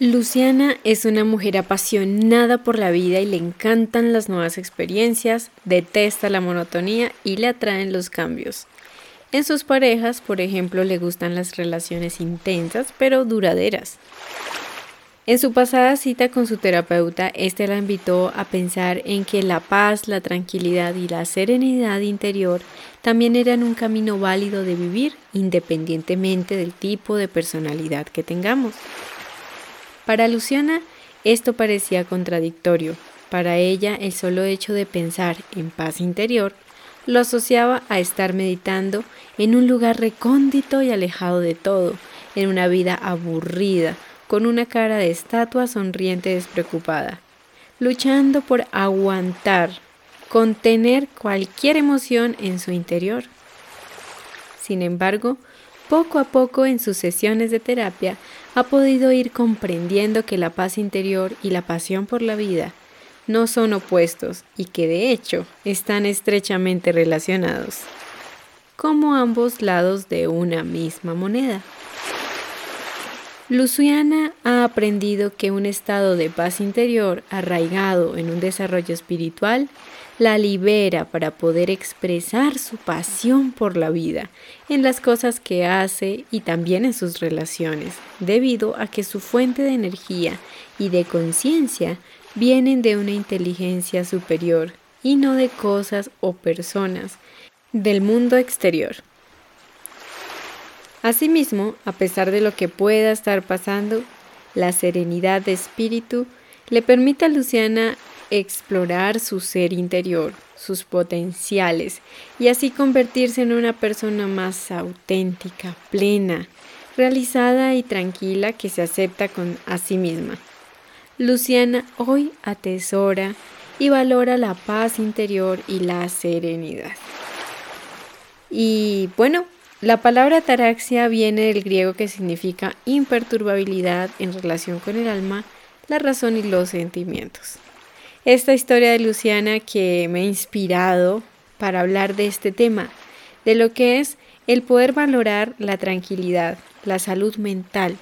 Luciana es una mujer apasionada por la vida y le encantan las nuevas experiencias, detesta la monotonía y le atraen los cambios. En sus parejas, por ejemplo, le gustan las relaciones intensas pero duraderas. En su pasada cita con su terapeuta, este la invitó a pensar en que la paz, la tranquilidad y la serenidad interior también eran un camino válido de vivir independientemente del tipo de personalidad que tengamos. Para Luciana esto parecía contradictorio. Para ella el solo hecho de pensar en paz interior lo asociaba a estar meditando en un lugar recóndito y alejado de todo, en una vida aburrida, con una cara de estatua sonriente despreocupada, luchando por aguantar, contener cualquier emoción en su interior. Sin embargo, poco a poco en sus sesiones de terapia ha podido ir comprendiendo que la paz interior y la pasión por la vida no son opuestos y que de hecho están estrechamente relacionados, como ambos lados de una misma moneda. Luciana ha aprendido que un estado de paz interior arraigado en un desarrollo espiritual la libera para poder expresar su pasión por la vida en las cosas que hace y también en sus relaciones, debido a que su fuente de energía y de conciencia vienen de una inteligencia superior y no de cosas o personas del mundo exterior. Asimismo, a pesar de lo que pueda estar pasando, la serenidad de espíritu le permite a Luciana explorar su ser interior, sus potenciales, y así convertirse en una persona más auténtica, plena, realizada y tranquila que se acepta con a sí misma. Luciana hoy atesora y valora la paz interior y la serenidad. Y bueno, la palabra ataraxia viene del griego que significa imperturbabilidad en relación con el alma, la razón y los sentimientos. Esta historia de Luciana que me ha inspirado para hablar de este tema, de lo que es el poder valorar la tranquilidad, la salud mental,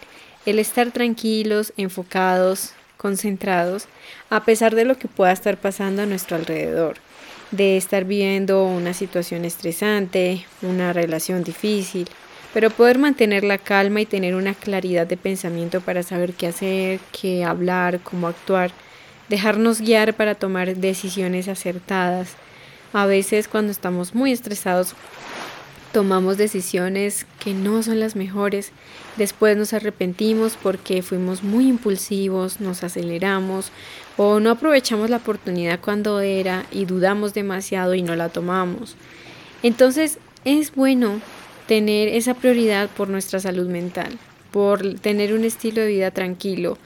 el estar tranquilos, enfocados, concentrados, a pesar de lo que pueda estar pasando a nuestro alrededor de estar viviendo una situación estresante, una relación difícil, pero poder mantener la calma y tener una claridad de pensamiento para saber qué hacer, qué hablar, cómo actuar, dejarnos guiar para tomar decisiones acertadas. A veces cuando estamos muy estresados tomamos decisiones que no son las mejores, después nos arrepentimos porque fuimos muy impulsivos, nos aceleramos o no aprovechamos la oportunidad cuando era y dudamos demasiado y no la tomamos. Entonces es bueno tener esa prioridad por nuestra salud mental, por tener un estilo de vida tranquilo,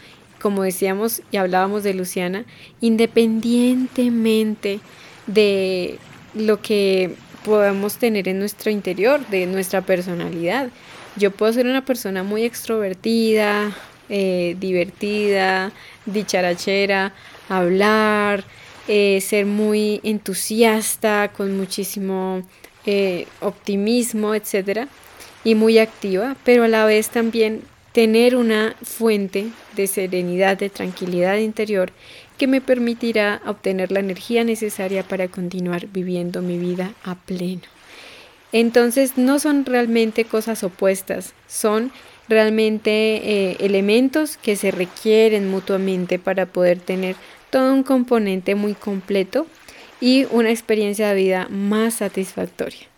como decíamos y hablábamos de Luciana, independientemente de lo que podamos tener en nuestro interior, de nuestra personalidad. Yo puedo ser una persona muy extrovertida, eh, divertida, dicharachera, hablar, eh, ser muy entusiasta, con muchísimo eh, optimismo, etc. Y muy activa, pero a la vez también tener una fuente de serenidad, de tranquilidad interior que me permitirá obtener la energía necesaria para continuar viviendo mi vida a pleno. Entonces no son realmente cosas opuestas, son realmente eh, elementos que se requieren mutuamente para poder tener todo un componente muy completo y una experiencia de vida más satisfactoria.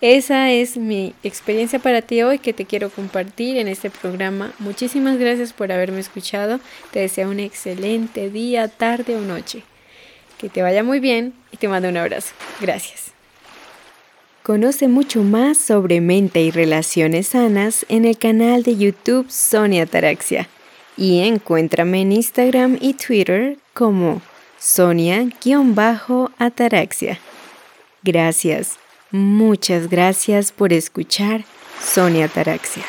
Esa es mi experiencia para ti hoy que te quiero compartir en este programa. Muchísimas gracias por haberme escuchado. Te deseo un excelente día, tarde o noche. Que te vaya muy bien y te mando un abrazo. Gracias. Conoce mucho más sobre mente y relaciones sanas en el canal de YouTube Sonia Taraxia y encuéntrame en Instagram y Twitter como Sonia-Ataraxia. Gracias. Muchas gracias por escuchar Sonia Taraxia.